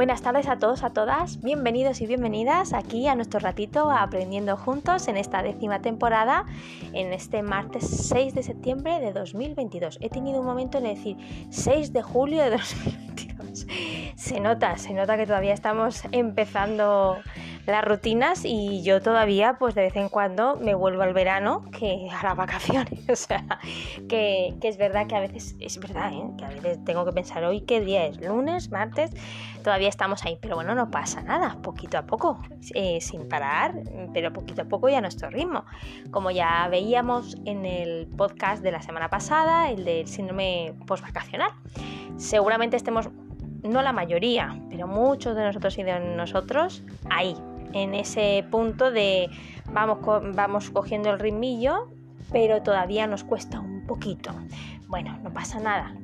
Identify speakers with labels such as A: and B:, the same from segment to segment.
A: Buenas tardes a todos, a todas. Bienvenidos y bienvenidas aquí a nuestro ratito Aprendiendo Juntos en esta décima temporada, en este martes 6 de septiembre de 2022. He tenido un momento en decir 6 de julio de 2022. Se nota, se nota que todavía estamos empezando las rutinas y yo todavía pues de vez en cuando me vuelvo al verano que a las vacaciones. O sea, que, es verdad que a veces, es verdad, ¿eh? que a veces tengo que pensar hoy qué día es, lunes, martes, todavía estamos ahí, pero bueno, no pasa nada, poquito a poco, eh, sin parar, pero poquito a poco y a nuestro ritmo. Como ya veíamos en el podcast de la semana pasada, el del síndrome postvacacional. Seguramente estemos no la mayoría, pero muchos de nosotros y de nosotros ahí, en ese punto de vamos, vamos cogiendo el ritmillo, pero todavía nos cuesta un poquito. Bueno, no pasa nada.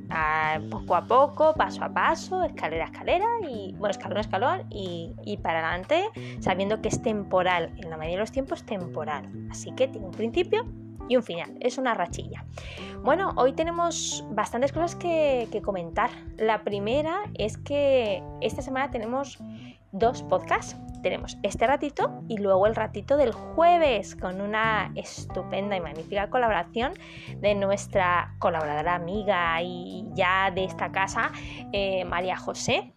A: poco a poco, paso a paso, escalera a escalera y bueno, escalón a escalón y, y para adelante, sabiendo que es temporal. En la mayoría de los tiempos temporal. Así que tiene un principio y un final. Es una rachilla. Bueno, hoy tenemos bastantes cosas que comentar. La primera es que esta semana tenemos dos podcasts tenemos este ratito y luego el ratito del jueves con una estupenda y magnífica colaboración de nuestra colaboradora amiga y ya de esta casa, eh, María José.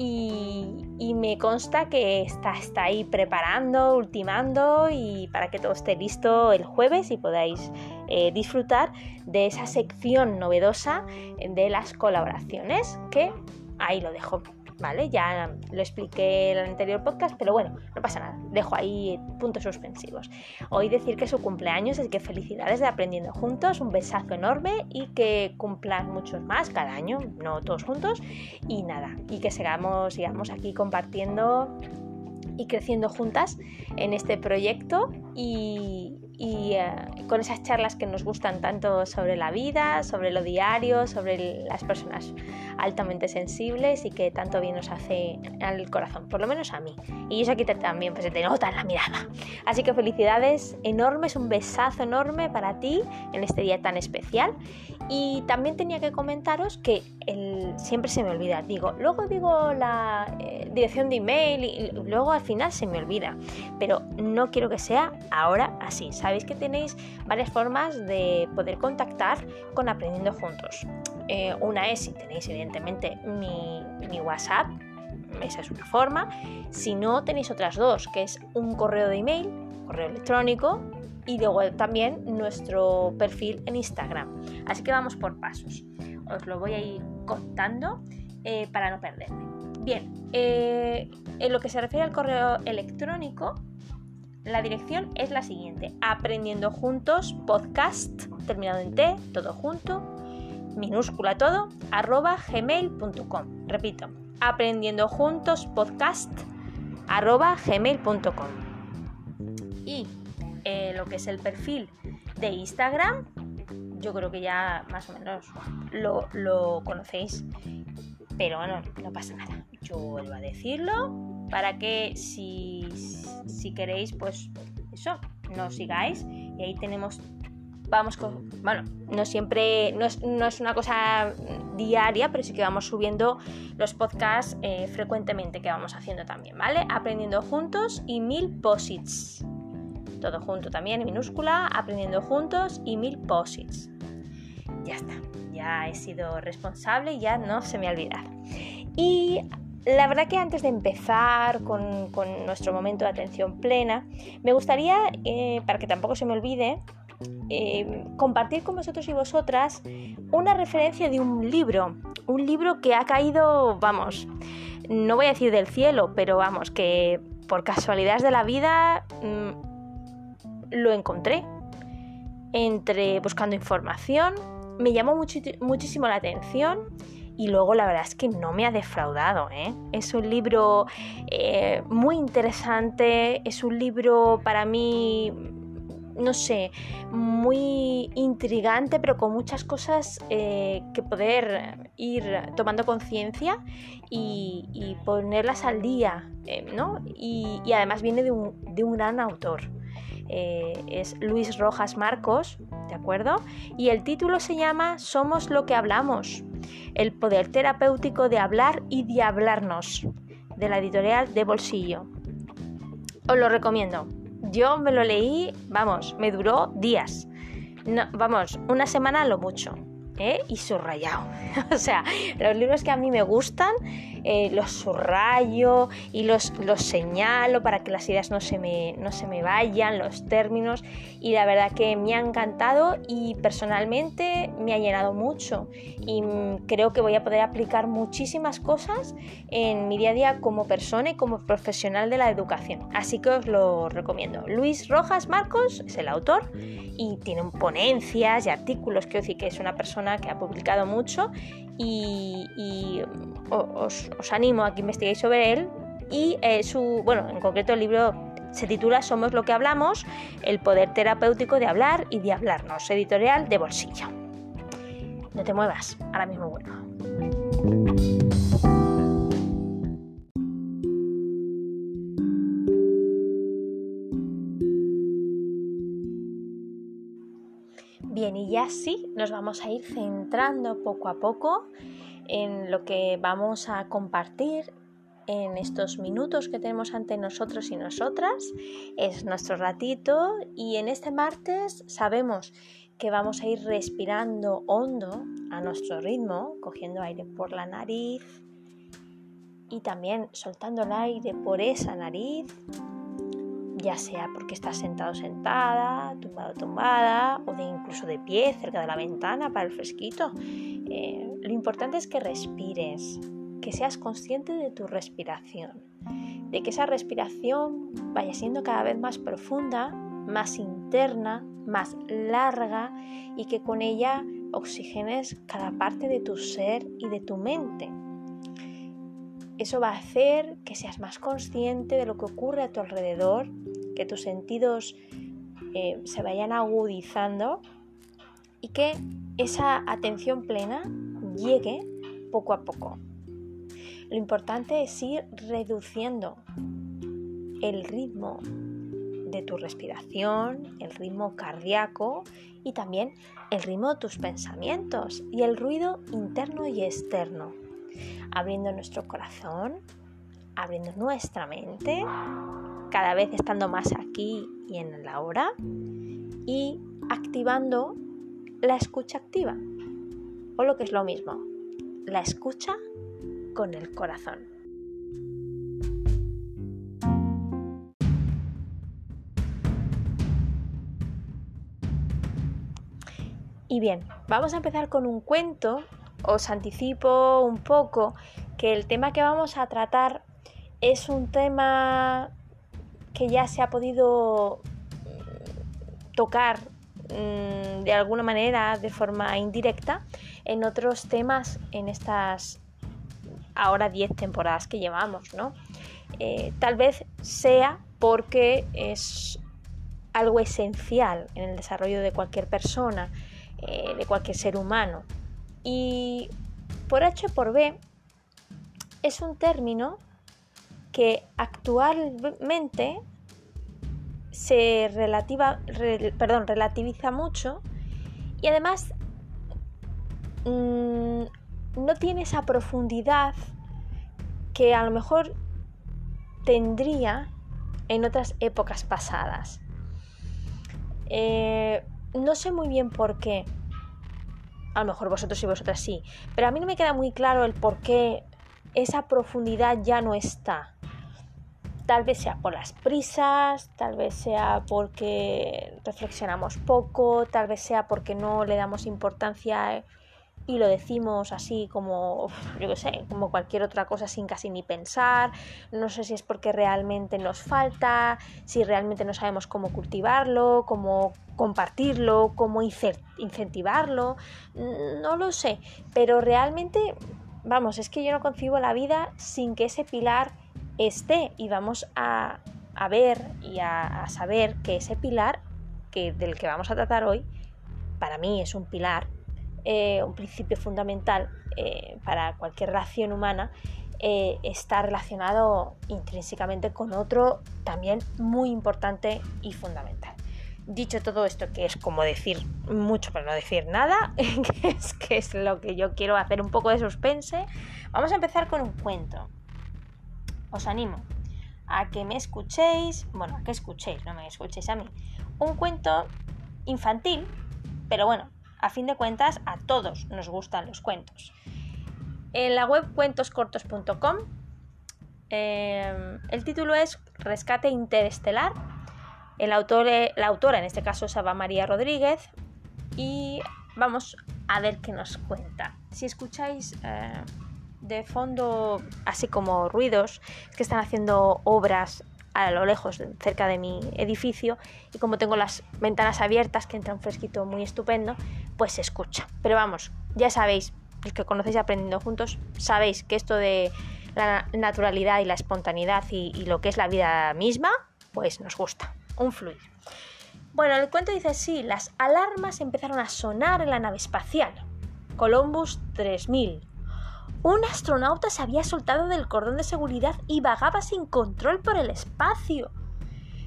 A: Y, me consta que está, está ahí preparando, ultimando y para que todo esté listo el jueves y podáis eh, disfrutar de esa sección novedosa de las colaboraciones que ahí lo dejo ¿vale? Ya lo expliqué en el anterior podcast, pero bueno, no pasa nada, dejo ahí puntos suspensivos. Hoy decir que es su cumpleaños, así que felicidades de Aprendiendo Juntos, un besazo enorme y que cumplan muchos más cada año, no todos juntos, y nada, y que sigamos, sigamos aquí compartiendo y creciendo juntas en este proyecto y, eh, con esas charlas que nos gustan tanto sobre la vida, sobre lo diario, sobre las personas altamente sensibles y que tanto bien nos hace al corazón, por lo menos a mí. Y eso aquí también pues, te nota en la mirada. Así que felicidades enormes, un besazo enorme para ti en este día tan especial. Y también tenía que comentaros que siempre se me olvida, digo, luego digo la eh, dirección de email y luego al final se me olvida, pero no quiero que sea ahora así, sabéis que tenéis varias formas de poder contactar con Aprendiendo Juntos. Eh, una es si tenéis evidentemente mi, mi WhatsApp, esa es una forma. Si no, tenéis otras dos, que es un correo de email, correo electrónico y luego también nuestro perfil en Instagram. Así que vamos por pasos. Os lo voy a ir contando eh, para no perderme. Bien, eh, en lo que se refiere al correo electrónico, la dirección es la siguiente: Aprendiendo Juntos Podcast, terminado en T, todo junto, minúscula todo, arroba gmail.com. Repito, Aprendiendo Juntos Podcast, arroba gmail.com. Y eh, lo que es el perfil de Instagram, yo creo que ya más o menos lo, conocéis, pero bueno, no pasa nada. Yo vuelvo a decirlo para que si, si queréis, pues eso, nos sigáis y ahí tenemos vamos con, bueno, no siempre, no es, no es, una cosa diaria, pero sí que vamos subiendo los podcasts eh, frecuentemente que vamos haciendo también, ¿vale? Aprendiendo juntos y mil posits. Todo junto también minúscula, aprendiendo juntos y mil posits. Ya está, ya he sido responsable ya no se me ha olvidado. Y la verdad que antes de empezar con, nuestro momento de atención plena, me gustaría, eh, para que tampoco se me olvide, eh, compartir con vosotros y vosotras una referencia de un libro, un libro que ha caído, vamos, no voy a decir del cielo, pero vamos, que por casualidades de la vida mm, lo encontré. Entre buscando información, me llamó muchísimo la atención y luego la verdad es que no me ha defraudado. ¿eh? Es un libro eh, muy interesante, es un libro para mí, no sé, muy intrigante, pero con muchas cosas eh, que poder ir tomando conciencia y, ponerlas al día, ¿no? Y, además viene de un, de un gran autor. Es Luis Rojas Marcos, ¿de acuerdo? Y el título se llama Somos lo que hablamos el poder terapéutico de hablar y de hablarnos. de la editorial de Bolsillo. Os lo recomiendo. Yo me lo leí, vamos, me duró días. vamos, una semana lo mucho. ¿eh? y subrayado. o sea, los libros que a mí me gustan, eh, los subrayo y los, los señalo para que las ideas no se, me, no se me vayan, los términos. Y la verdad que me ha encantado y personalmente me ha llenado mucho. Y creo que voy a poder aplicar muchísimas cosas en mi día a día como persona y como profesional de la educación. Así que os lo recomiendo. Luis Rojas Marcos es el autor y tiene ponencias y artículos. Quiero decir que es una persona que ha publicado mucho y, os, animo a que investiguéis sobre él y eh, su, bueno, en concreto el libro se titula Somos lo que hablamos, el poder terapéutico de hablar y de hablarnos, editorial de bolsillo. No te muevas, ahora mismo vuelvo. Y ya sí, nos vamos a ir centrando poco a poco en lo que vamos a compartir en estos minutos que tenemos ante nosotros y nosotras. Es nuestro ratito y en este martes sabemos que vamos a ir respirando hondo a nuestro ritmo, cogiendo aire por la nariz y también soltando el aire por esa nariz ya sea porque estás sentado sentada, tumbado tumbada o de incluso de pie cerca de la ventana para el fresquito. Eh, lo importante es que respires, que seas consciente de tu respiración, de que esa respiración vaya siendo cada vez más profunda, más interna, más larga y que con ella oxigenes cada parte de tu ser y de tu mente. Eso va a hacer que seas más consciente de lo que ocurre a tu alrededor, que tus sentidos eh, se vayan agudizando y que esa atención plena llegue poco a poco. Lo importante es ir reduciendo el ritmo de tu respiración, el ritmo cardíaco y también el ritmo de tus pensamientos y el ruido interno y externo abriendo nuestro corazón, abriendo nuestra mente, cada vez estando más aquí y en la hora, y activando la escucha activa, o lo que es lo mismo, la escucha con el corazón. Y bien, vamos a empezar con un cuento os anticipo un poco que el tema que vamos a tratar es un tema que ya se ha podido mm, tocar mm, de alguna manera, de forma indirecta, en otros temas en estas ahora 10 temporadas que llevamos, ¿no? Eh, tal vez sea porque es algo esencial en el desarrollo de cualquier persona, eh, de cualquier ser humano. Y por H por B es un término que actualmente se relativa, perdón, relativiza mucho y además mm, no tiene esa profundidad que a lo mejor tendría en otras épocas pasadas. Eh, no sé muy bien por qué a lo mejor vosotros y vosotras sí, pero a mí no me queda muy claro el por qué esa profundidad ya no está. Tal vez sea por las prisas, tal vez sea porque reflexionamos poco, tal vez sea porque no le damos importancia y lo decimos así como, yo qué sé, como cualquier otra cosa sin casi ni pensar. No sé si es porque realmente nos falta, si realmente no sabemos cómo cultivarlo, cómo compartirlo, cómo incentivarlo. No lo sé, pero realmente, vamos, es que yo no concibo la vida sin que ese pilar esté y vamos a, ver y a, a saber que ese pilar que, del que vamos a tratar hoy, para mí es un pilar eh, un principio fundamental eh, para cualquier relación humana, eh, está relacionado intrínsecamente con otro también muy importante y fundamental. Dicho todo esto, que es como decir mucho pero no decir nada, que es, que es lo que yo quiero hacer un poco de suspense, vamos a empezar con un cuento. os animo a que me escuchéis, bueno, a que escuchéis, no me escuchéis a mí, un cuento infantil, pero bueno, a fin de cuentas a todos nos gustan los cuentos. En la web cuentoscortos.com eh, el título es Rescate Interestelar. El autor, la autora, en este caso, es Ava María Rodríguez. Y vamos a ver qué nos cuenta. Si escucháis eh, de fondo, así como ruidos, es que están haciendo obras a lo lejos, cerca de mi edificio, y como tengo las ventanas abiertas, que entra un fresquito muy estupendo, pues se escucha. Pero vamos, ya sabéis, el que conocéis aprendiendo juntos, sabéis que esto de la naturalidad y la espontaneidad y, y lo que es la vida misma, pues nos gusta, un fluir. Bueno, el cuento dice así, las alarmas empezaron a sonar en la nave espacial. Columbus 3000. Un astronauta se había soltado del cordón de seguridad y vagaba sin control por el espacio.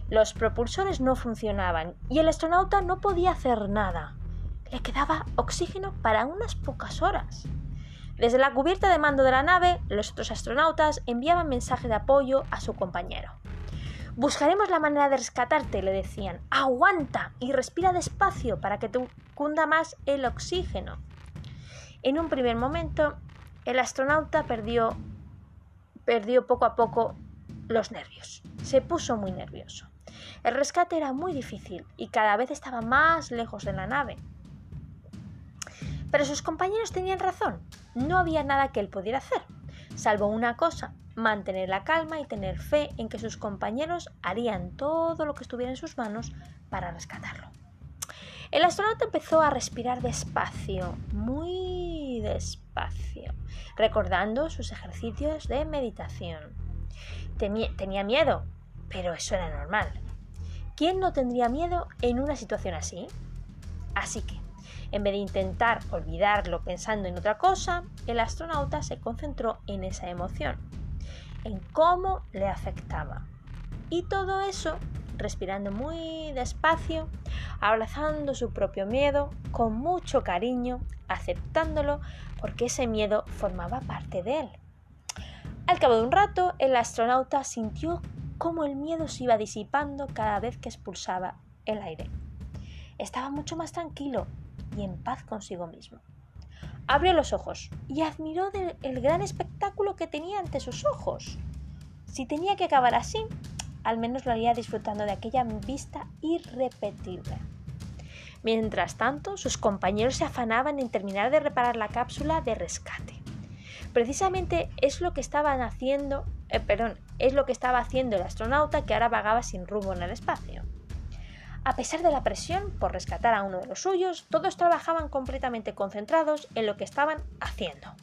A: Los propulsores no funcionaban y el astronauta no podía hacer nada. Le quedaba oxígeno para unas pocas horas. Desde la cubierta de mando de la nave, los otros astronautas enviaban mensaje de apoyo a su compañero. Buscaremos la manera de rescatarte, le decían. Aguanta y respira despacio para que te cunda más el oxígeno. En un primer momento, el astronauta perdió, perdió poco a poco los nervios. Se puso muy nervioso. El rescate era muy difícil y cada vez estaba más lejos de la nave. Pero sus compañeros tenían razón. No había nada que él pudiera hacer, salvo una cosa, mantener la calma y tener fe en que sus compañeros harían todo lo que estuviera en sus manos para rescatarlo. El astronauta empezó a respirar despacio, muy despacio, recordando sus ejercicios de meditación. tenía miedo, pero eso era normal. ¿Quién no tendría miedo en una situación así? Así que, en vez de intentar olvidarlo pensando en otra cosa, el astronauta se concentró en esa emoción en cómo le afectaba. Y todo eso respirando muy despacio, abrazando su propio miedo con mucho cariño, aceptándolo porque ese miedo formaba parte de él. Al cabo de un rato, el astronauta sintió cómo el miedo se iba disipando cada vez que expulsaba el aire. Estaba mucho más tranquilo y en paz consigo mismo. Abrió los ojos y admiró el gran espectáculo que tenía ante sus ojos. Si tenía que acabar así, al menos lo haría disfrutando de aquella vista irrepetible. Mientras tanto, sus compañeros se afanaban en terminar de reparar la cápsula de rescate. Precisamente es lo que estaban haciendo, eh, perdón, es lo que estaba haciendo el astronauta que ahora vagaba sin rumbo en el espacio. A pesar de la presión por rescatar a uno de los suyos, todos trabajaban completamente concentrados en lo que estaban haciendo.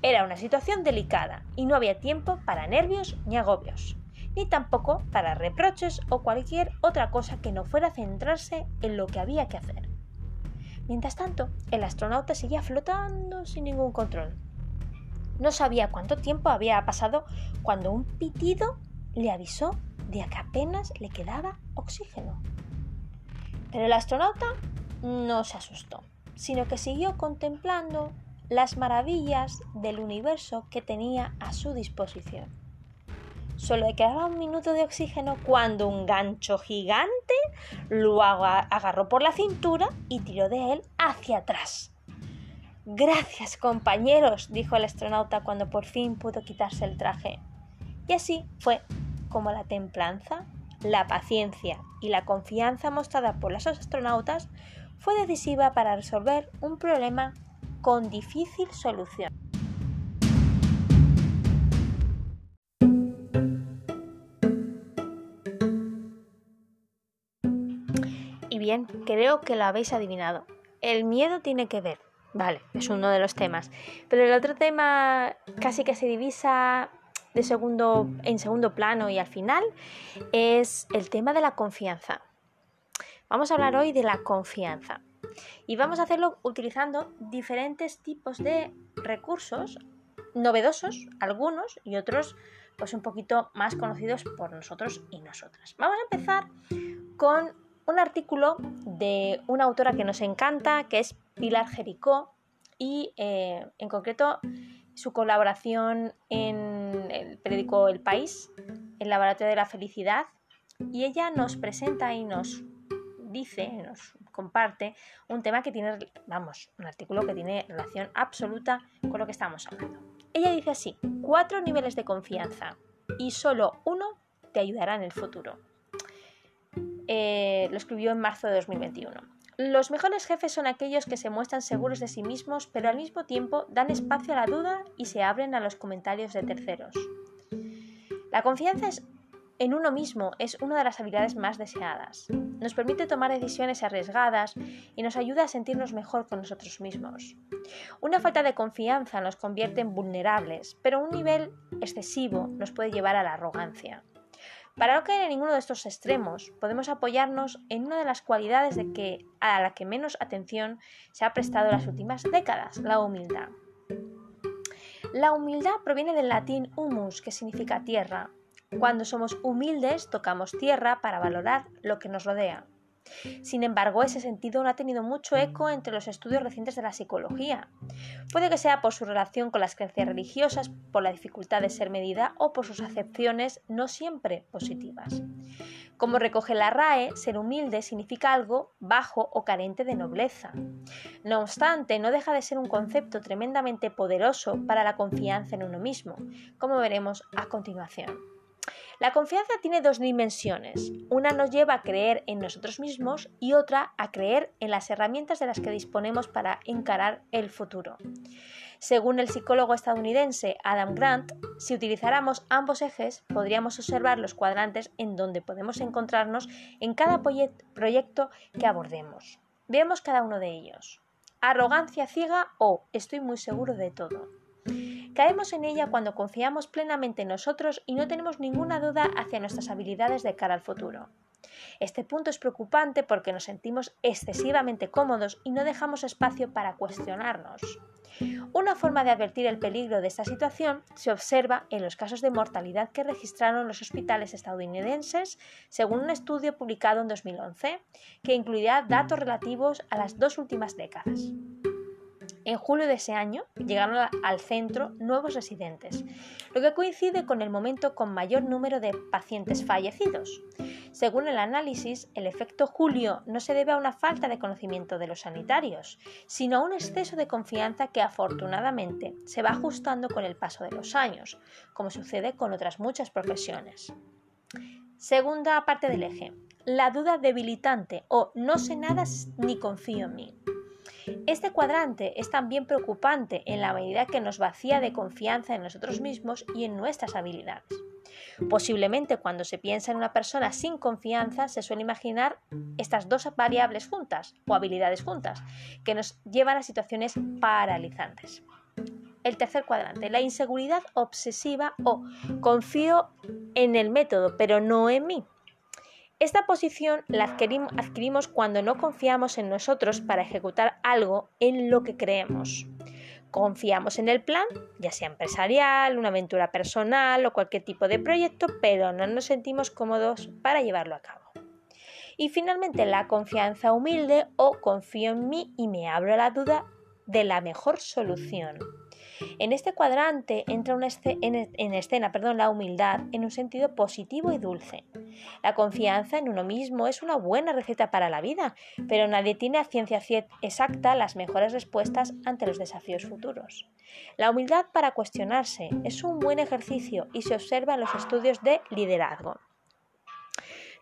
A: Era una situación delicada y no había tiempo para nervios ni agobios, ni tampoco para reproches o cualquier otra cosa que no fuera centrarse en lo que había que hacer. Mientras tanto, el astronauta seguía flotando sin ningún control. No sabía cuánto tiempo había pasado cuando un pitido le avisó de que apenas le quedaba oxígeno. Pero el astronauta no se asustó, sino que siguió contemplando las maravillas del universo que tenía a su disposición. Solo le quedaba un minuto de oxígeno cuando un gancho gigante lo agarró por la cintura y tiró de él hacia atrás. Gracias, compañeros, dijo el astronauta cuando por fin pudo quitarse el traje. Y así fue como la templanza la paciencia y la confianza mostrada por los astronautas fue decisiva para resolver un problema con difícil solución. Creo que lo habéis adivinado. El miedo tiene que ver, vale, es uno de los temas, pero el otro tema casi que se divisa de segundo, en segundo plano y al final es el tema de la confianza. Vamos a hablar hoy de la confianza y vamos a hacerlo utilizando diferentes tipos de recursos novedosos, algunos y otros pues un poquito más conocidos por nosotros y nosotras. Vamos a empezar con un artículo de una autora que nos encanta, que es Pilar Jericó, y eh, en concreto su colaboración en el periódico El País, el Laboratorio de la Felicidad, y ella nos presenta y nos dice, nos comparte un tema que tiene, vamos, un artículo que tiene relación absoluta con lo que estamos hablando. Ella dice así, cuatro niveles de confianza y solo uno te ayudará en el futuro. Eh, lo escribió en marzo de 2021. Los mejores jefes son aquellos que se muestran seguros de sí mismos, pero al mismo tiempo dan espacio a la duda y se abren a los comentarios de terceros. La confianza en uno mismo es una de las habilidades más deseadas. Nos permite tomar decisiones arriesgadas y nos ayuda a sentirnos mejor con nosotros mismos. Una falta de confianza nos convierte en vulnerables, pero un nivel excesivo nos puede llevar a la arrogancia. Para no caer en ninguno de estos extremos, podemos apoyarnos en una de las cualidades de que, a la que menos atención se ha prestado en las últimas décadas, la humildad. La humildad proviene del latín humus, que significa tierra, cuando somos humildes, tocamos tierra para valorar lo que nos rodea. Sin embargo, ese sentido no ha tenido mucho eco entre los estudios recientes de la psicología. Puede que sea por su relación con las creencias religiosas, por la dificultad de ser medida o por sus acepciones no siempre positivas. Como recoge la RAE, ser humilde significa algo bajo o carente de nobleza. No obstante, no deja de ser un concepto tremendamente poderoso para la confianza en uno mismo, como veremos a continuación. La confianza tiene dos dimensiones. Una nos lleva a creer en nosotros mismos y otra a creer en las herramientas de las que disponemos para encarar el futuro. Según el psicólogo estadounidense Adam Grant, si utilizáramos ambos ejes, podríamos observar los cuadrantes en donde podemos encontrarnos en cada proyecto que abordemos. Veamos cada uno de ellos. Arrogancia ciega o estoy muy seguro de todo. Caemos en ella cuando confiamos plenamente en nosotros y no tenemos ninguna duda hacia nuestras habilidades de cara al futuro. Este punto es preocupante porque nos sentimos excesivamente cómodos y no dejamos espacio para cuestionarnos. Una forma de advertir el peligro de esta situación se observa en los casos de mortalidad que registraron los hospitales estadounidenses, según un estudio publicado en 2011, que incluirá datos relativos a las dos últimas décadas. En julio de ese año llegaron al centro nuevos residentes, lo que coincide con el momento con mayor número de pacientes fallecidos. Según el análisis, el efecto julio no se debe a una falta de conocimiento de los sanitarios, sino a un exceso de confianza que afortunadamente se va ajustando con el paso de los años, como sucede con otras muchas profesiones. Segunda parte del eje, la duda debilitante o no sé nada ni confío en mí. Este cuadrante es también preocupante en la medida que nos vacía de confianza en nosotros mismos y en nuestras habilidades. Posiblemente cuando se piensa en una persona sin confianza se suele imaginar estas dos variables juntas o habilidades juntas que nos llevan a situaciones paralizantes. El tercer cuadrante, la inseguridad obsesiva o confío en el método pero no en mí. Esta posición la adquirimos cuando no confiamos en nosotros para ejecutar algo en lo que creemos. Confiamos en el plan, ya sea empresarial, una aventura personal o cualquier tipo de proyecto, pero no nos sentimos cómodos para llevarlo a cabo. Y finalmente la confianza humilde o confío en mí y me abro a la duda de la mejor solución. En este cuadrante entra en, escena perdón, la humildad en un sentido positivo y dulce. La confianza en uno mismo es una buena receta para la vida, pero nadie tiene a ciencia exacta las mejores respuestas ante los desafíos futuros. La humildad para cuestionarse es un buen ejercicio y se observa en los estudios de liderazgo.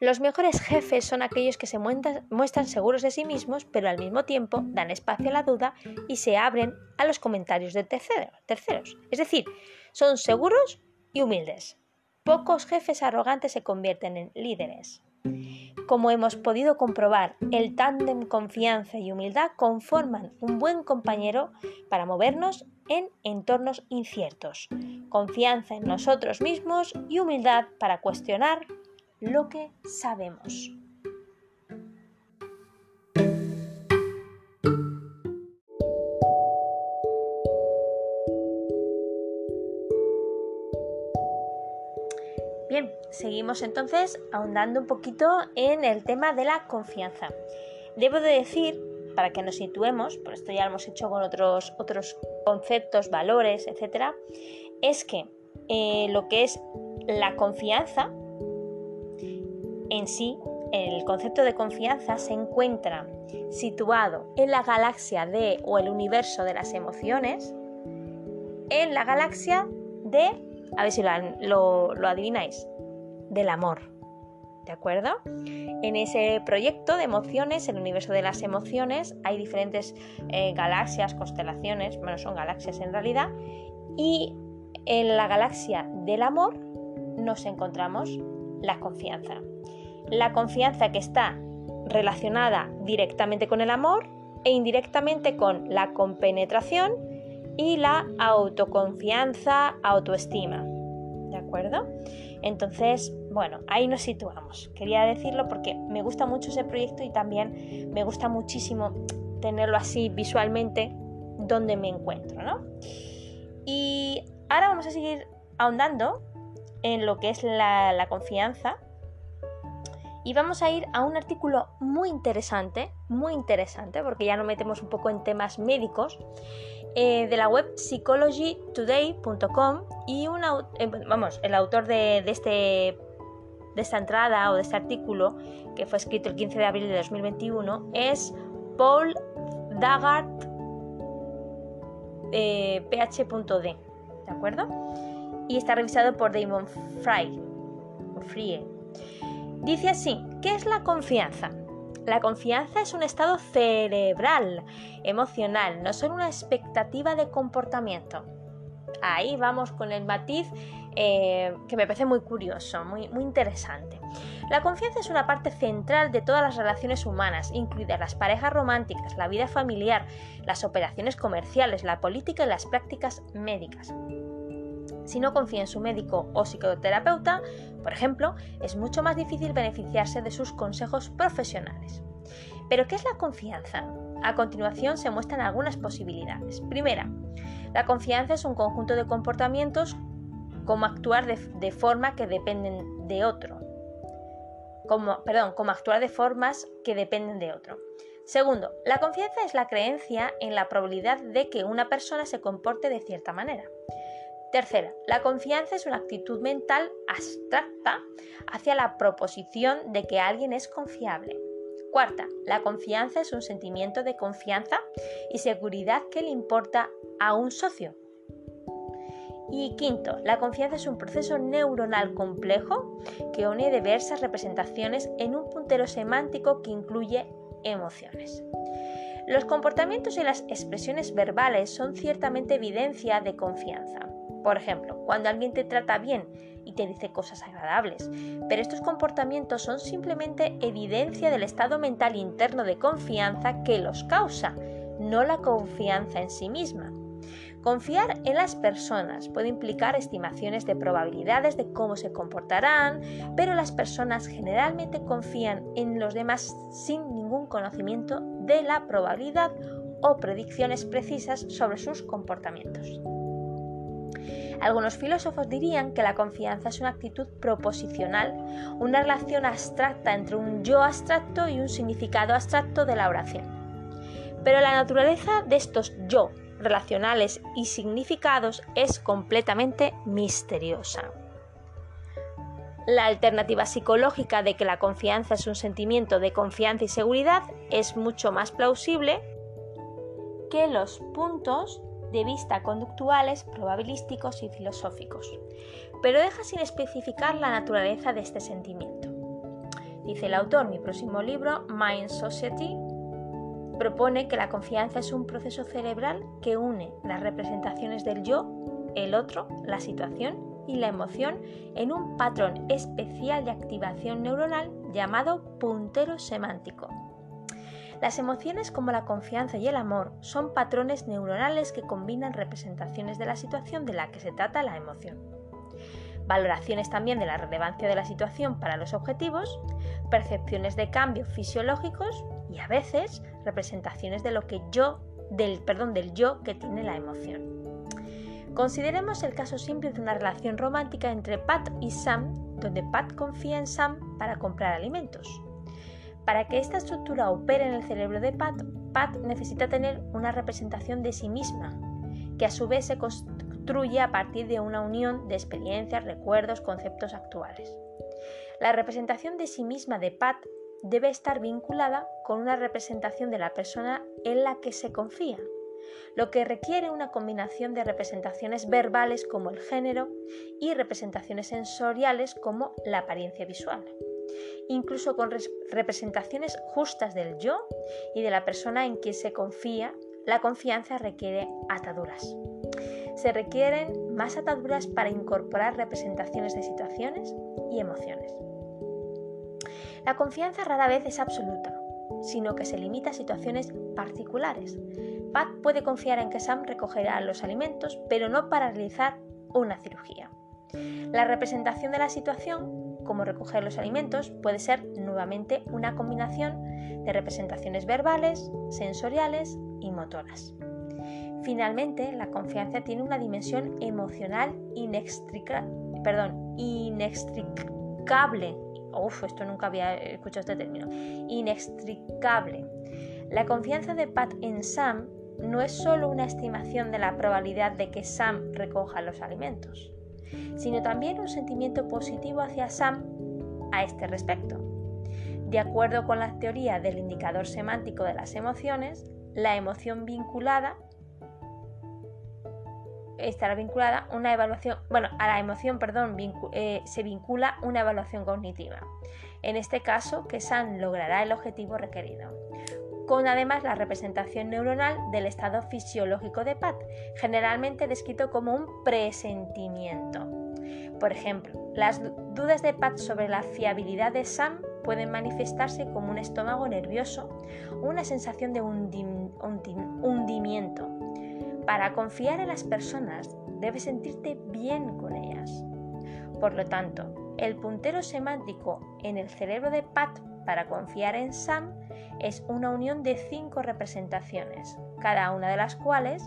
A: Los mejores jefes son aquellos que se muestran seguros de sí mismos, pero al mismo tiempo dan espacio a la duda y se abren a los comentarios de terceros. Es decir, son seguros y humildes. Pocos jefes arrogantes se convierten en líderes. Como hemos podido comprobar, el tándem confianza y humildad conforman un buen compañero para movernos en entornos inciertos. Confianza en nosotros mismos y humildad para cuestionar lo que sabemos. Bien, seguimos entonces ahondando un poquito en el tema de la confianza. Debo de decir para que nos situemos, por esto ya lo hemos hecho con otros, otros conceptos, valores, etc., es que eh, lo que es la confianza en sí, el concepto de confianza se encuentra situado en la galaxia de o el universo de las emociones, en la galaxia de, a ver si lo, lo adivináis, del amor. ¿De acuerdo? En ese proyecto de emociones, el universo de las emociones, hay diferentes eh, galaxias, constelaciones, bueno, son galaxias en realidad, y en la galaxia del amor nos encontramos la confianza. La confianza que está relacionada directamente con el amor e indirectamente con la compenetración y la autoconfianza, autoestima. ¿De acuerdo? Entonces, bueno, ahí nos situamos. Quería decirlo porque me gusta mucho ese proyecto y también me gusta muchísimo tenerlo así visualmente donde me encuentro, ¿no? Y ahora vamos a seguir ahondando en lo que es la, confianza y vamos a ir a un artículo muy interesante, muy interesante, porque ya nos metemos un poco en temas médicos, eh, de la web psychologytoday.com y eh, vamos, el autor de, este, de esta entrada o de este artículo, que fue escrito el 15 de abril de 2021, es Paul Daggart eh, ph.d, ¿de acuerdo? Y está revisado por Damon Fry. Frie. Dice así, ¿qué es la confianza? La confianza es un estado cerebral, emocional, no solo una expectativa de comportamiento. Ahí vamos con el matiz eh, que me parece muy curioso, muy, muy interesante. La confianza es una parte central de todas las relaciones humanas, incluidas las parejas románticas, la vida familiar, las operaciones comerciales, la política y las prácticas médicas. Si no confía en su médico o psicoterapeuta, por ejemplo, es mucho más difícil beneficiarse de sus consejos profesionales. ¿Pero qué es la confianza? A continuación se muestran algunas posibilidades. Primera, la confianza es un conjunto de comportamientos como actuar de, forma que dependen de otro. Como, perdón, como actuar de formas que dependen de otro. Segundo, la confianza es la creencia en la probabilidad de que una persona se comporte de cierta manera. Tercera, la confianza es una actitud mental abstracta hacia la proposición de que alguien es confiable. Cuarta, la confianza es un sentimiento de confianza y seguridad que le importa a un socio. Y quinto, la confianza es un proceso neuronal complejo que une diversas representaciones en un puntero semántico que incluye emociones. Los comportamientos y las expresiones verbales son ciertamente evidencia de confianza. Por ejemplo, cuando alguien te trata bien y te dice cosas agradables, pero estos comportamientos son simplemente evidencia del estado mental interno de confianza que los causa, no la confianza en sí misma. Confiar en las personas puede implicar estimaciones de probabilidades de cómo se comportarán, pero las personas generalmente confían en los demás sin ningún conocimiento de la probabilidad o predicciones precisas sobre sus comportamientos. Algunos filósofos dirían que la confianza es una actitud proposicional, una relación abstracta entre un yo abstracto y un significado abstracto de la oración. Pero la naturaleza de estos yo relacionales y significados es completamente misteriosa. La alternativa psicológica de que la confianza es un sentimiento de confianza y seguridad es mucho más plausible que los puntos de vista conductuales, probabilísticos y filosóficos, pero deja sin especificar la naturaleza de este sentimiento. Dice el autor, mi próximo libro, Mind Society, propone que la confianza es un proceso cerebral que une las representaciones del yo, el otro, la situación y la emoción en un patrón especial de activación neuronal llamado puntero semántico. Las emociones como la confianza y el amor son patrones neuronales que combinan representaciones de la situación de la que se trata la emoción. Valoraciones también de la relevancia de la situación para los objetivos, percepciones de cambio fisiológicos y a veces representaciones de lo que yo del perdón del yo que tiene la emoción. Consideremos el caso simple de una relación romántica entre Pat y Sam, donde Pat confía en Sam para comprar alimentos. Para que esta estructura opere en el cerebro de Pat, Pat necesita tener una representación de sí misma, que a su vez se construye a partir de una unión de experiencias, recuerdos, conceptos actuales. La representación de sí misma de Pat debe estar vinculada con una representación de la persona en la que se confía, lo que requiere una combinación de representaciones verbales como el género y representaciones sensoriales como la apariencia visual. Incluso con representaciones justas del yo y de la persona en quien se confía, la confianza requiere ataduras. Se requieren más ataduras para incorporar representaciones de situaciones y emociones. La confianza rara vez es absoluta, sino que se limita a situaciones particulares. Pat puede confiar en que Sam recogerá los alimentos, pero no para realizar una cirugía. La representación de la situación, como recoger los alimentos, puede ser nuevamente una combinación de representaciones verbales, sensoriales y motoras. Finalmente, la confianza tiene una dimensión emocional perdón, inextricable Uf, esto nunca había escuchado este término. Inextricable. La confianza de Pat en Sam no es solo una estimación de la probabilidad de que Sam recoja los alimentos, sino también un sentimiento positivo hacia Sam a este respecto. De acuerdo con la teoría del indicador semántico de las emociones, la emoción vinculada estará vinculada una evaluación, bueno, a la emoción, perdón, eh, se vincula una evaluación cognitiva. En este caso, que SAN logrará el objetivo requerido con además la representación neuronal del estado fisiológico de Pat, generalmente descrito como un presentimiento. Por ejemplo, las dudas de Pat sobre la fiabilidad de Sam pueden manifestarse como un estómago nervioso, una sensación de hundimiento, para confiar en las personas debes sentirte bien con ellas. Por lo tanto, el puntero semántico en el cerebro de Pat para confiar en Sam es una unión de cinco representaciones, cada una de las cuales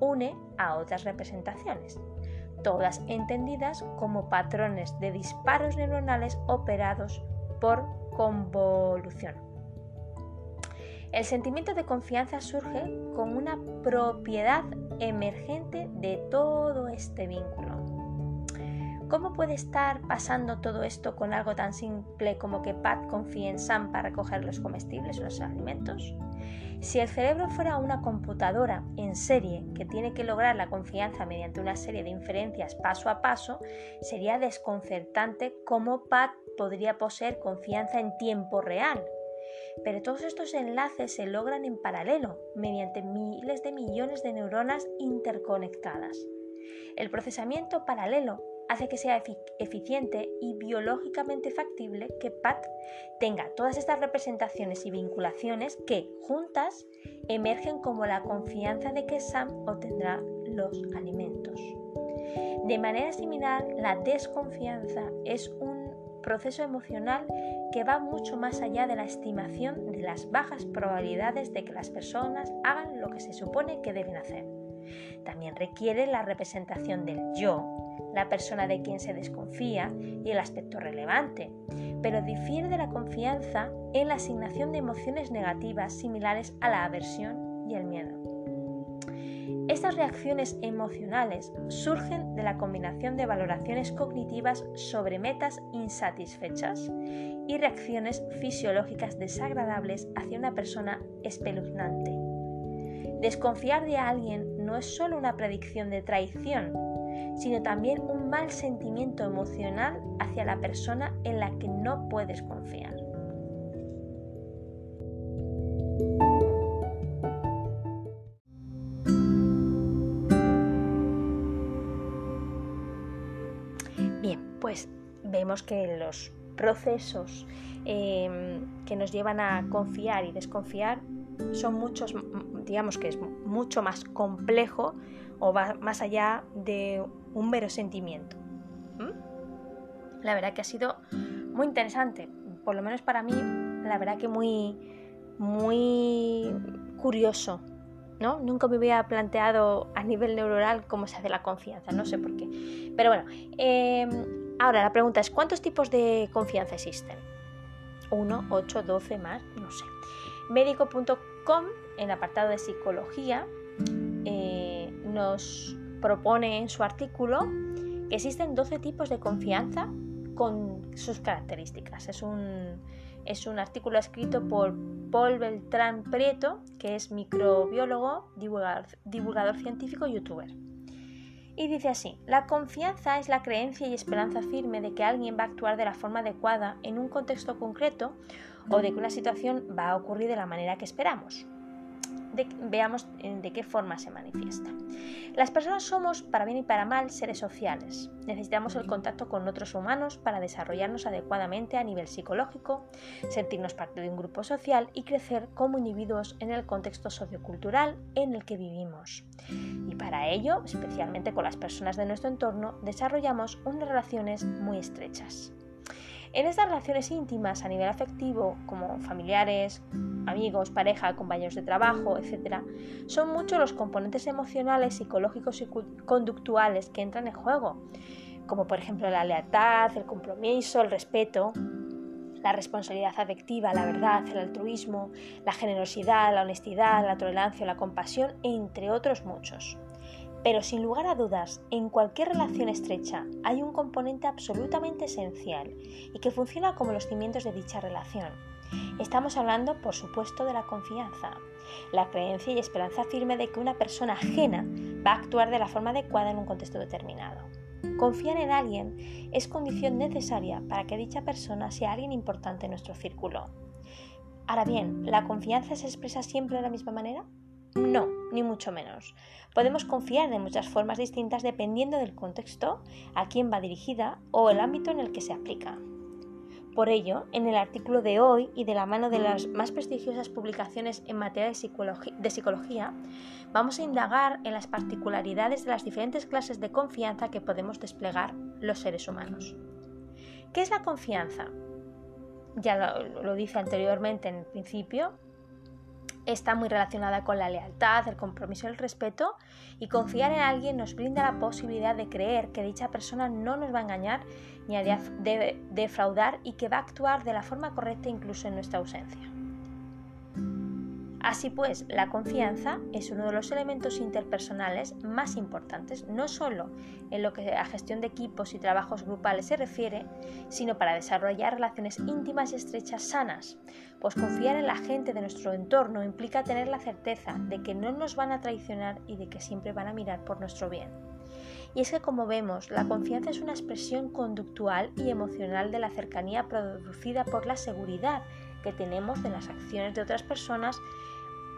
A: une a otras representaciones, todas entendidas como patrones de disparos neuronales operados por convolución. El sentimiento de confianza surge como una propiedad emergente de todo este vínculo. ¿Cómo puede estar pasando todo esto con algo tan simple como que Pat confíe en Sam para recoger los comestibles o los alimentos? Si el cerebro fuera una computadora en serie que tiene que lograr la confianza mediante una serie de inferencias paso a paso, sería desconcertante cómo Pat podría poseer confianza en tiempo real pero todos estos enlaces se logran en paralelo, mediante miles de millones de neuronas interconectadas. El procesamiento paralelo hace que sea eficiente y biológicamente factible que Pat tenga todas estas representaciones y vinculaciones que, juntas, emergen como la confianza de que Sam obtendrá los alimentos. De manera similar, la desconfianza es un proceso emocional que va mucho más allá de la estimación de las bajas probabilidades de que las personas hagan lo que se supone que deben hacer. También requiere la representación del yo, la persona de quien se desconfía y el aspecto relevante, pero difiere de la confianza en la asignación de emociones negativas similares a la aversión y el miedo. Estas reacciones emocionales surgen de la combinación de valoraciones cognitivas sobre metas insatisfechas y reacciones fisiológicas desagradables hacia una persona espeluznante. Desconfiar de alguien no es solo una predicción de traición, sino también un mal sentimiento emocional hacia la persona en la que no puedes confiar. vemos que los procesos em, que nos llevan a confiar y desconfiar son muchos, digamos que es mucho más complejo o va más allá de un mero sentimiento. La verdad que ha sido muy interesante, por lo menos para mí, la verdad que muy, muy curioso. ¿no? Nunca me había planteado a nivel neuronal cómo se hace la confianza, no sé por qué. Pero bueno, eh, Ahora la pregunta es, ¿cuántos tipos de confianza existen? ¿1, 8, 12 más? No sé. Médico.com en el apartado de psicología, nos propone en su artículo que existen 12 tipos de confianza con sus características. Es un, es un artículo escrito por Paul Beltrán Prieto, que es microbiólogo, divulgador, divulgador científico y youtuber. Y dice así, la confianza es la creencia y esperanza firme de que alguien va a actuar de la forma adecuada en un contexto concreto o de que una situación va a ocurrir de la manera que esperamos veamos de qué forma se manifiesta. Las personas somos, para bien y para mal, seres sociales. Necesitamos el contacto con otros humanos para desarrollarnos adecuadamente a nivel psicológico, sentirnos parte de un grupo social y crecer como individuos en el contexto sociocultural en el que vivimos. Y para ello, especialmente con las personas de nuestro entorno, desarrollamos unas relaciones muy estrechas. En estas relaciones íntimas a nivel afectivo, como familiares, amigos, pareja, compañeros de trabajo, etc., son muchos los componentes emocionales, psicológicos y conductuales que entran en juego, como por ejemplo la lealtad, el compromiso, el respeto, la responsabilidad afectiva, la verdad, el altruismo, la generosidad, la honestidad, la tolerancia, la compasión, entre otros muchos. Pero sin lugar a dudas, en cualquier relación estrecha hay un componente absolutamente esencial y que funciona como los cimientos de dicha relación. Estamos hablando, por supuesto, de la confianza, la creencia y esperanza firme de que una persona ajena va a actuar de la forma adecuada en un contexto determinado. Confiar en alguien es condición necesaria para que dicha persona sea alguien importante en nuestro círculo. Ahora bien, ¿la confianza se expresa siempre de la misma manera? No, ni mucho menos. Podemos confiar de muchas formas distintas dependiendo del contexto, a quién va dirigida o el ámbito en el que se aplica. Por ello, en el artículo de hoy y de la mano de las más prestigiosas publicaciones en materia de psicología, vamos a indagar en las particularidades de las diferentes clases de confianza que podemos desplegar los seres humanos. ¿Qué es la confianza? Ya lo, lo dice anteriormente en el principio, está muy relacionada con la lealtad, el compromiso el respeto y confiar en alguien nos brinda la posibilidad de creer que dicha persona no nos va a engañar ni a defraudar y que va a actuar de la forma correcta incluso en nuestra ausencia. Así pues, la confianza es uno de los elementos interpersonales más importantes, no solo en lo que a gestión de equipos y trabajos grupales se refiere, sino para desarrollar relaciones íntimas y estrechas sanas, pues confiar en la gente de nuestro entorno implica tener la certeza de que no nos van a traicionar y de que siempre van a mirar por nuestro bien. Y es que como vemos, la confianza es una expresión conductual y emocional de la cercanía producida por la seguridad que tenemos de las acciones de otras personas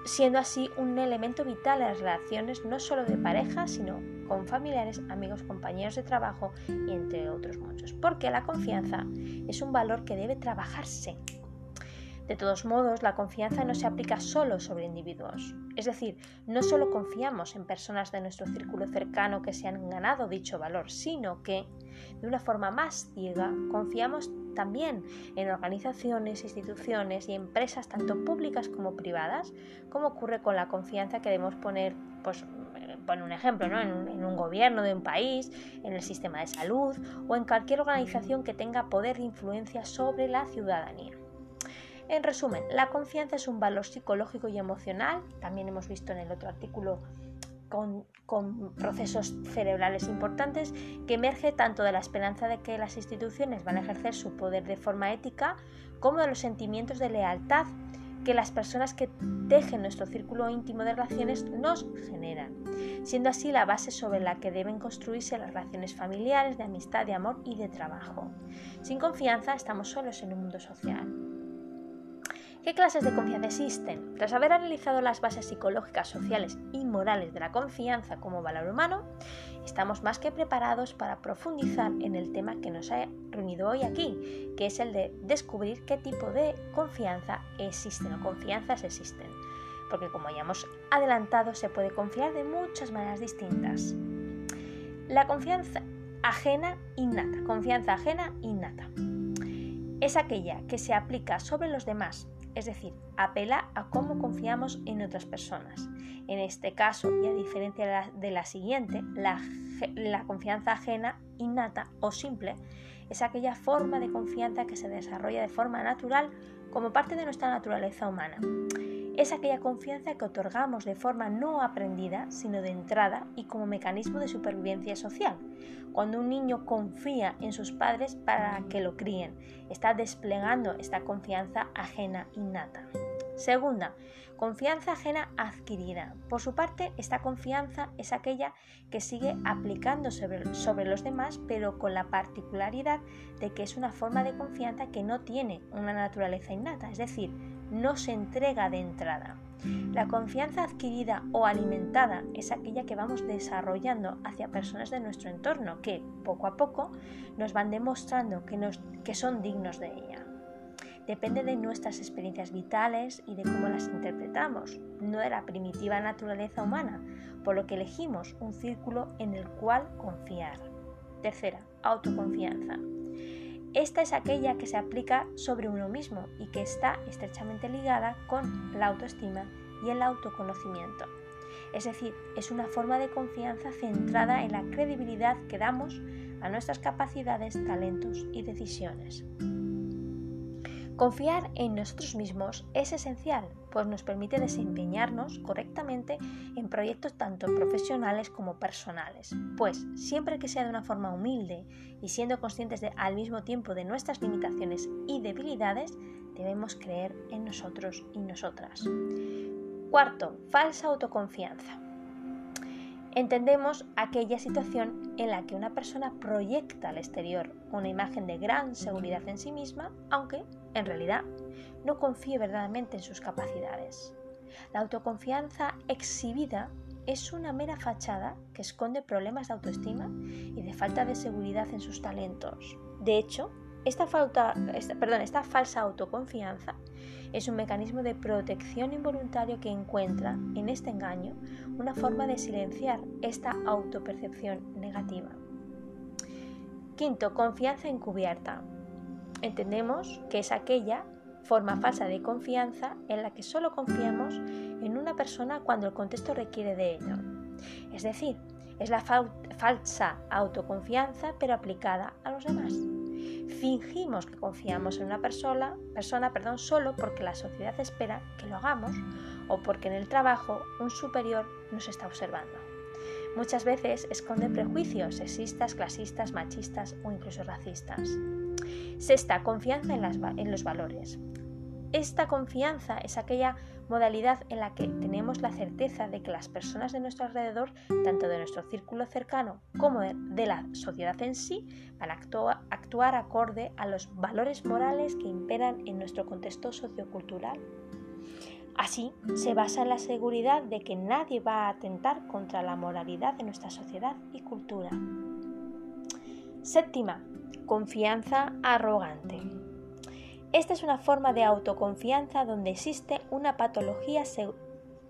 A: siendo así un elemento vital en las relaciones no solo de pareja, sino con familiares, amigos, compañeros de trabajo y entre otros muchos. Porque la confianza es un valor que debe trabajarse. De todos modos, la confianza no se aplica solo sobre individuos. Es decir, no solo confiamos en personas de nuestro círculo cercano que se han ganado dicho valor, sino que, de una forma más ciega, confiamos también en organizaciones, instituciones y empresas tanto públicas como privadas, como ocurre con la confianza que debemos poner, pues, poner un ejemplo, ¿no? en, un, en un gobierno de un país, en el sistema de salud o en cualquier organización que tenga poder de influencia sobre la ciudadanía. En resumen, la confianza es un valor psicológico y emocional, también hemos visto en el otro artículo con, procesos cerebrales importantes que emerge tanto de la esperanza de que las instituciones van a ejercer su poder de forma ética como de los sentimientos de lealtad que las personas que tejen nuestro círculo íntimo de relaciones nos generan, siendo así la base sobre la que deben construirse las relaciones familiares, de amistad, de amor y de trabajo. Sin confianza estamos solos en un mundo social. ¿Qué clases de confianza existen? Tras haber analizado las bases psicológicas, sociales y morales de la confianza como valor humano, estamos más que preparados para profundizar en el tema que nos ha reunido hoy aquí, que es el de descubrir qué tipo de confianza existen o confianzas existen. Porque como ya hemos adelantado, se puede confiar de muchas maneras distintas. La confianza ajena innata, confianza ajena innata. Es aquella que se aplica sobre los demás es decir, apela a cómo confiamos en otras personas. En este caso, y a diferencia de la, siguiente, la, la confianza ajena, innata o simple, es aquella forma de confianza que se desarrolla de forma natural como parte de nuestra naturaleza humana. Es aquella confianza que otorgamos de forma no aprendida, sino de entrada y como mecanismo de supervivencia social. Cuando un niño confía en sus padres para que lo críen, está desplegando esta confianza ajena innata. Segunda, confianza ajena adquirida. Por su parte, esta confianza es aquella que sigue aplicando sobre, sobre, los demás, pero con la particularidad de que es una forma de confianza que no tiene una naturaleza innata, es decir, no se entrega de entrada. La confianza adquirida o alimentada es aquella que vamos desarrollando hacia personas de nuestro entorno que poco a poco nos van demostrando que, que son dignos de ella. Depende de nuestras experiencias vitales y de cómo las interpretamos, no de la primitiva naturaleza humana, por lo que elegimos un círculo en el cual confiar. Tercera, autoconfianza. Esta es aquella que se aplica sobre uno mismo y que está estrechamente ligada con la autoestima y el autoconocimiento. Es decir, es una forma de confianza centrada en la credibilidad que damos a nuestras capacidades, talentos y decisiones. Confiar en nosotros mismos es esencial, pues nos permite desempeñarnos correctamente en proyectos tanto profesionales como personales. Pues siempre que sea de una forma humilde y siendo conscientes de, al mismo tiempo de nuestras limitaciones y debilidades, debemos creer en nosotros y nosotras. Cuarto, falsa autoconfianza. Entendemos aquella situación en la que una persona proyecta al exterior una imagen de gran seguridad en sí misma, aunque en realidad no confíe verdaderamente en sus capacidades. La autoconfianza exhibida es una mera fachada que esconde problemas de autoestima y de falta de seguridad en sus talentos. De hecho, esta, esta falsa autoconfianza es un mecanismo de protección involuntario que encuentra en este engaño una forma de silenciar esta autopercepción negativa. Quinto, confianza encubierta. Entendemos que es aquella forma falsa de confianza en la que solo confiamos en una persona cuando el contexto requiere de ello. Es decir, es la falsa autoconfianza pero aplicada a los demás. Fingimos que confiamos en una persona, persona perdón, solo porque la sociedad espera que lo hagamos o porque en el trabajo un superior nos está observando. Muchas veces esconde prejuicios sexistas, clasistas, machistas o incluso racistas. Sexta, confianza en, los valores. Esta confianza es aquella modalidad en la que tenemos la certeza de que las personas de nuestro alrededor, tanto de nuestro círculo cercano como de, la sociedad en sí, van actuar acorde a los valores morales que imperan en nuestro contexto sociocultural. Así, se basa en la seguridad de que nadie va a atentar contra la moralidad de nuestra sociedad y cultura. Séptima, confianza arrogante. Esta es una forma de autoconfianza donde existe una patología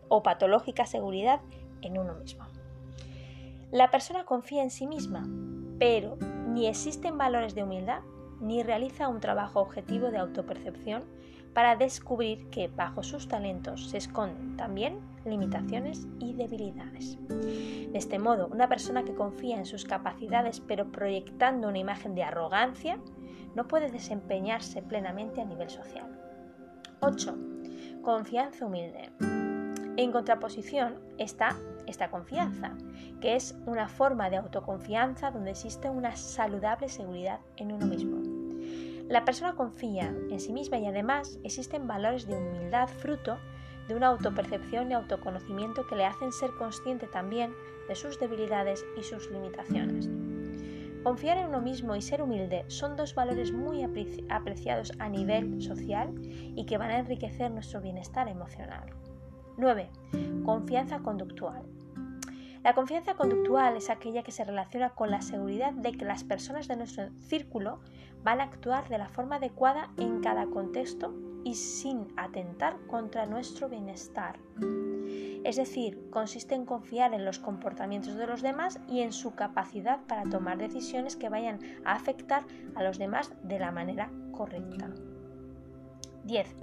A: o patológica seguridad en uno mismo. La persona confía en sí misma, pero ni existen valores de humildad ni realiza un trabajo objetivo de autopercepción para descubrir que bajo sus talentos se esconden también limitaciones y debilidades. De este modo, una persona que confía en sus capacidades pero proyectando una imagen de arrogancia no puede desempeñarse plenamente a nivel social. 8. Confianza humilde. En contraposición está esta confianza, que es una forma de autoconfianza donde existe una saludable seguridad en uno mismo. La persona confía en sí misma y además existen valores de humildad fruto de una autopercepción y autoconocimiento que le hacen ser consciente también de sus debilidades y sus limitaciones. Confiar en uno mismo y ser humilde son dos valores muy apreciados a nivel social y que van a enriquecer nuestro bienestar emocional. 9. Confianza conductual. La confianza conductual es aquella que se relaciona con la seguridad de que las personas de nuestro círculo van a actuar de la forma adecuada en cada contexto y sin atentar contra nuestro bienestar. Es decir, consiste en confiar en los comportamientos de los demás y en su capacidad para tomar decisiones que vayan a afectar a los demás de la manera correcta. 10.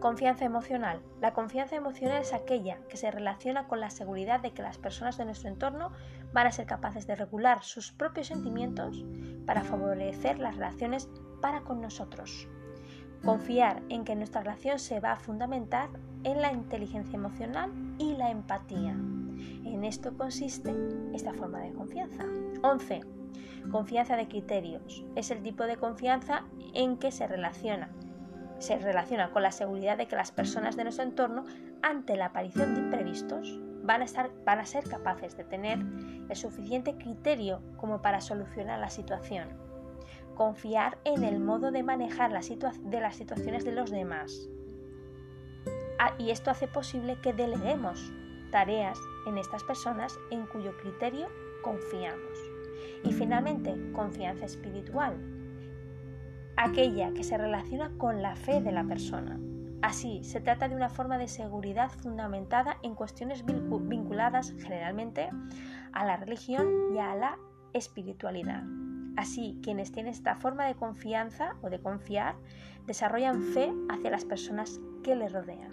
A: Confianza emocional. La confianza emocional es aquella que se relaciona con la seguridad de que las personas de nuestro entorno van a ser capaces de regular sus propios sentimientos para favorecer las relaciones para con nosotros. Confiar en que nuestra relación se va a fundamentar en la inteligencia emocional y la empatía. En esto consiste esta forma de confianza. 11. Confianza de criterios. Es el tipo de confianza en que se relaciona. Se relaciona con la seguridad de que las personas de nuestro entorno, ante la aparición de imprevistos, van a, estar, van a ser capaces de tener el suficiente criterio como para solucionar la situación. Confiar en el modo de manejar de las situaciones de los demás. Ah, y esto hace posible que deleguemos tareas en estas personas en cuyo criterio confiamos. Y finalmente, confianza espiritual, aquella que se relaciona con la fe de la persona. Así, se trata de una forma de seguridad fundamentada en cuestiones vinculadas generalmente a la religión y a la espiritualidad. Así, quienes tienen esta forma de confianza o de confiar desarrollan fe hacia las personas que les rodean.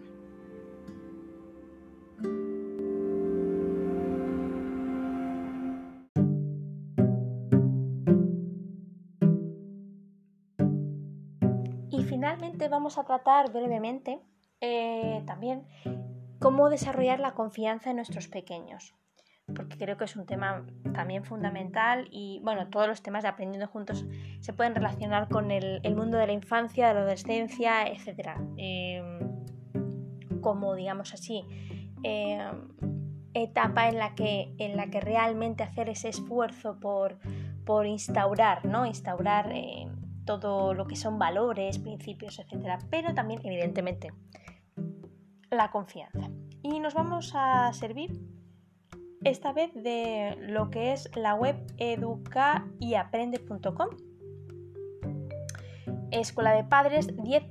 A: Vamos a tratar brevemente eh, también cómo desarrollar la confianza en nuestros pequeños, porque creo que es un tema también fundamental y bueno, todos los temas de aprendiendo juntos se pueden relacionar con el, mundo de la infancia, de la adolescencia, etc. Em, como digamos así, em, etapa en la que, en la que realmente hacer ese esfuerzo por, por instaurar, ¿no? Instaurar em, todo lo que son valores, principios, etc. Pero también, evidentemente, la confianza. Y nos vamos a servir esta vez de lo que es la web educaiaprende.com. Escuela de Padres, 10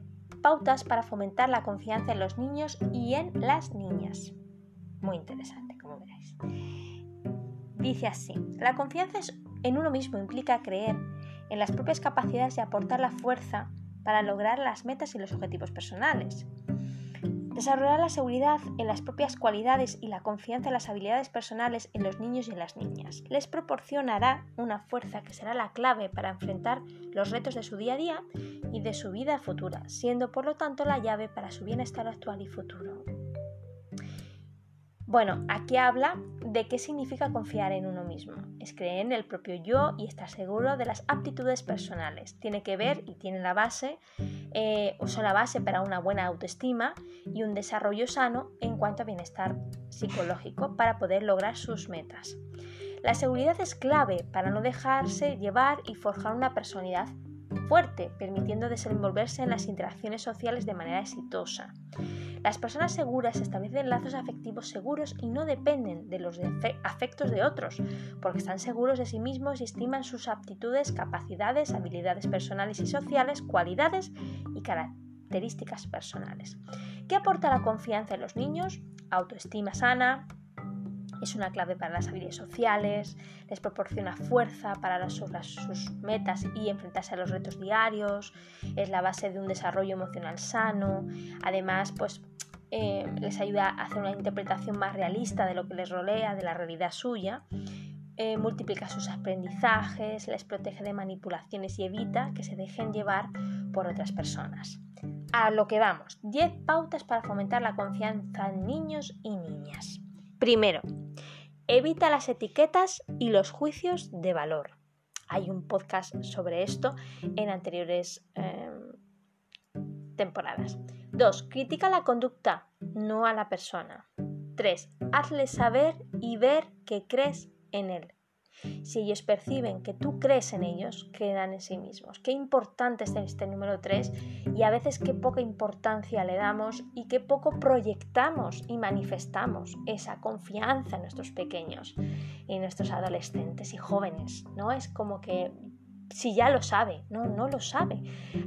A: pautas para fomentar la confianza en los niños y en las niñas. Muy interesante, como veréis. Dice así, la confianza en uno mismo implica creer en las propias capacidades de aportar la fuerza para lograr las metas y los objetivos personales. Desarrollar la seguridad en las propias cualidades y la confianza en las habilidades personales en los niños y en las niñas les proporcionará una fuerza que será la clave para enfrentar los retos de su día a día y de su vida futura, siendo por lo tanto la llave para su bienestar actual y futuro. Bueno, aquí habla de qué significa confiar en uno mismo. Es creer en el propio yo y estar seguro de las aptitudes personales. Tiene que ver y tiene la base, eh, o la base para una buena autoestima y un desarrollo sano en cuanto a bienestar psicológico para poder lograr sus metas. La seguridad es clave para no dejarse llevar y forjar una personalidad fuerte, permitiendo desenvolverse en las interacciones sociales de manera exitosa. Las personas seguras establecen lazos afectivos seguros y no dependen de los afectos de otros, porque están seguros de sí mismos y estiman sus aptitudes, capacidades, habilidades personales y sociales, cualidades y características personales. ¿Qué aporta la confianza en los niños? Autoestima sana, es una clave para las habilidades sociales, les proporciona fuerza para sus metas y enfrentarse a los retos diarios, es la base de un desarrollo emocional sano, además pues eh, les ayuda a hacer una interpretación más realista de lo que les rodea, de la realidad suya, eh, multiplica sus aprendizajes, les protege de manipulaciones y evita que se dejen llevar por otras personas. A lo que vamos, 10 pautas para fomentar la confianza en niños y niñas. Primero, evita las etiquetas y los juicios de valor. Hay un podcast sobre esto en anteriores em, temporadas. 2. Critica la conducta, no a la persona. 3. Hazle saber y ver que crees en él. Si ellos perciben que tú crees en ellos, quedan en sí mismos. Qué importante es este número 3 y a veces qué poca importancia le damos y qué poco proyectamos y manifestamos esa confianza en nuestros pequeños y nuestros adolescentes y jóvenes. ¿no? Es como que si ya lo sabe, no, no lo sabe.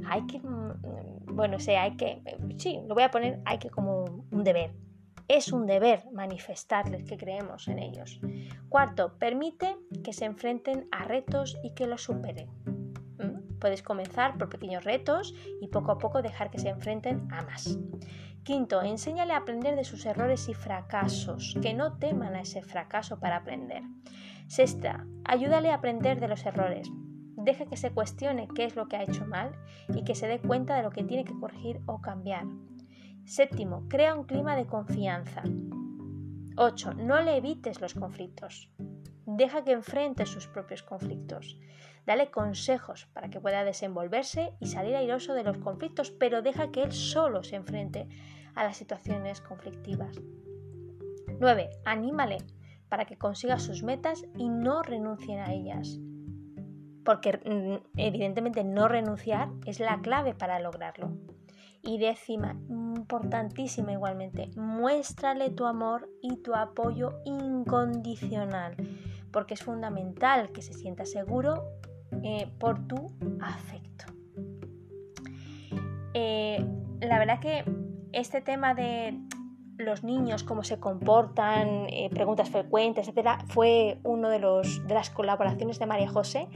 A: Hay que, mm, bueno, sé, hay que, sí, lo voy a poner, hay que como un deber, es un deber manifestarles que creemos en ellos. Cuarto, permite que se enfrenten a retos y que los superen. ¿Mm? Puedes comenzar por pequeños retos y poco a poco dejar que se enfrenten a más. Quinto, enséñale a aprender de sus errores y fracasos, que no teman a ese fracaso para aprender. Sexta, ayúdale a aprender de los errores. deje que se cuestione qué es lo que ha hecho mal y que se dé cuenta de lo que tiene que corregir o cambiar. Séptimo, crea un clima de confianza. 8. No le evites los conflictos. Deja que enfrente sus propios conflictos. Dale consejos para que pueda desenvolverse y salir airoso de los conflictos, pero deja que él solo se enfrente a las situaciones conflictivas. 9. Anímale para que consiga sus metas y no renuncien a ellas. Porque mm, evidentemente no renunciar es la clave para lograrlo. Y décima, importantísima igualmente, muéstrale tu amor y tu apoyo incondicional, porque es fundamental que se sienta seguro eh, por tu afecto. Eh, la verdad que este tema de los niños, cómo se comportan, eh, preguntas frecuentes, etcétera, fue uno de, los, de las colaboraciones de María José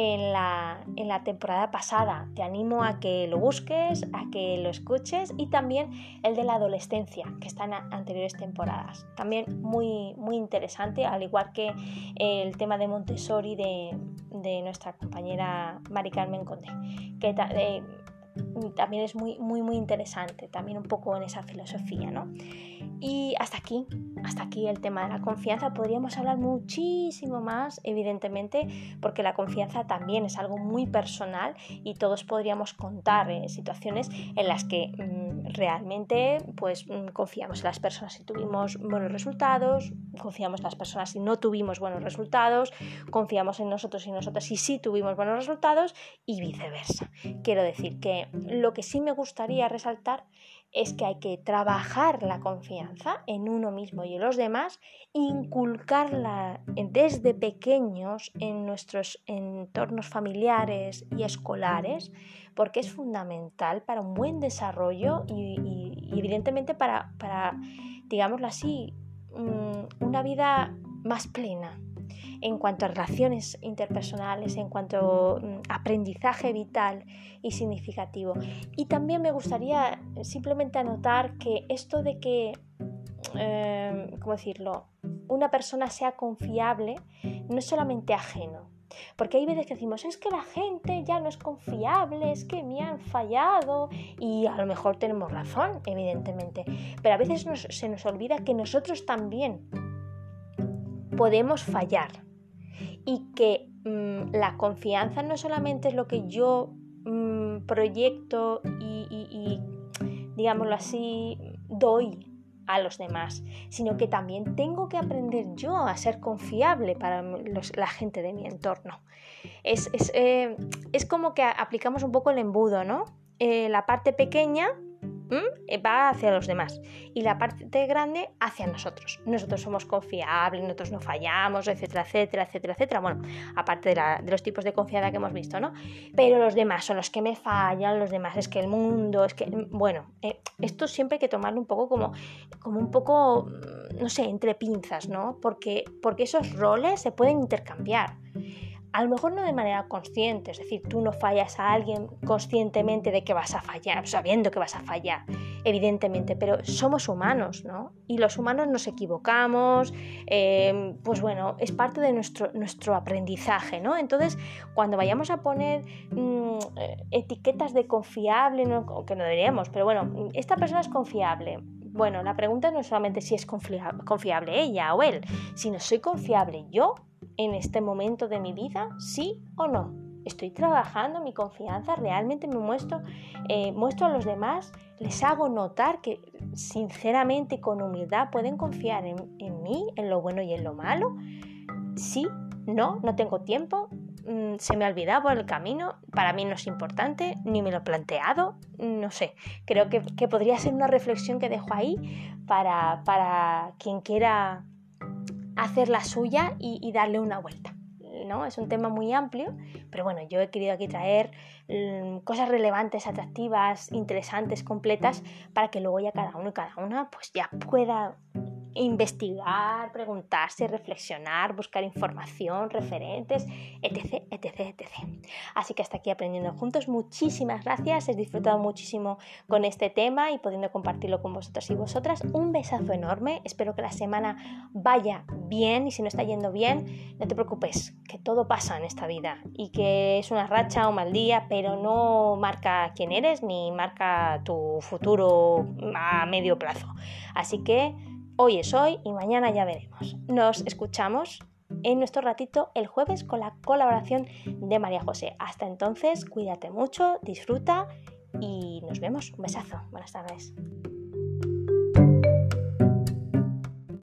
A: en la, en la temporada pasada. Te animo a que lo busques, a que lo escuches y también el de la adolescencia, que está en anteriores temporadas. También muy, muy interesante, al igual que el tema de Montessori de, de nuestra compañera Mari Carmen Conde, que eh, también es muy, muy, muy interesante, también un poco en esa filosofía, ¿no? Y hasta aquí, hasta aquí el tema de la confianza. Podríamos hablar muchísimo más, evidentemente, porque la confianza también es algo muy personal y todos podríamos contar eh, situaciones en las que mm, realmente pues, mm, confiamos en las personas si tuvimos buenos resultados, confiamos en las personas si no tuvimos buenos resultados, confiamos en nosotros y nosotras si sí tuvimos buenos resultados y viceversa. Quiero decir que lo que sí me gustaría resaltar es que hay que trabajar la confianza en uno mismo y en los demás, inculcarla desde pequeños en nuestros entornos familiares y escolares, porque es fundamental para un buen desarrollo y, evidentemente para, para, digámoslo así, mm, una vida más plena en cuanto a relaciones interpersonales, en cuanto a mm, aprendizaje vital y significativo. Y también me gustaría simplemente anotar que esto de que, eh, ¿cómo decirlo?, una persona sea confiable no es solamente ajeno, porque hay veces que decimos, es que la gente ya no es confiable, es que me han fallado y a lo mejor tenemos razón, evidentemente, pero a veces se nos olvida que nosotros también podemos fallar y que mm, la confianza no solamente es lo que yo mm, proyecto y, digámoslo así, doy a los demás, sino que también tengo que aprender yo a ser confiable para la gente de mi entorno. Es, eh, es, como que aplicamos un poco el embudo, ¿no? Eh, la parte pequeña eh, va hacia los demás y la parte grande hacia nosotros. Nosotros somos confiables, nosotros no fallamos, etcétera, etcétera, etcétera, etcétera. Bueno, aparte de, los tipos de confianza que hemos visto, ¿no? Pero los demás son los que me fallan, los demás es que el mundo, es que, bueno, eh, esto siempre hay que tomarlo un poco como, como un poco, mm, no sé, entre pinzas, ¿no? Porque, porque esos roles se pueden intercambiar a lo mejor no de manera consciente, es decir, tú no fallas a alguien conscientemente de que vas a fallar, sabiendo que vas a fallar, evidentemente, pero somos humanos, ¿no? Y los humanos nos equivocamos, eh, pues bueno, es parte de nuestro, nuestro aprendizaje, ¿no? Entonces, cuando vayamos a poner mm, etiquetas de confiable, ¿no? que no deberíamos, pero bueno, esta persona es confiable, bueno, la pregunta no es solamente si es confiable ella o él, sino soy confiable yo en este momento de mi vida, sí o no. Estoy trabajando mi confianza, realmente me muestro, eh, muestro a los demás, les hago notar que sinceramente y con humildad pueden confiar en, mí, en lo bueno y en lo malo. Sí, no, no tengo tiempo, mm, se me ha olvidado por el camino, para mí no es importante, ni me lo he planteado, no sé, creo que, que podría ser una reflexión que dejo ahí para, para quien quiera hacer la suya y, darle una vuelta. ¿no? Es un tema muy amplio, pero bueno, yo he querido aquí traer mm, cosas relevantes, atractivas, interesantes, completas, para que luego ya cada uno y cada una pues ya pueda investigar, preguntarse, reflexionar, buscar información, referentes, etc, etc, etc. Así que hasta aquí aprendiendo juntos. Muchísimas gracias, he disfrutado muchísimo con este tema y pudiendo compartirlo con vosotros y vosotras. Un besazo enorme, espero que la semana vaya bien y si no está yendo bien, no te preocupes, que todo pasa en esta vida y que es una racha o mal día, pero no marca quién eres ni marca tu futuro a medio plazo. Así que hoy es hoy y mañana ya veremos. Nos escuchamos en nuestro ratito el jueves con la colaboración de María José. Hasta entonces, cuídate mucho, disfruta y nos vemos. Un besazo. Buenas tardes.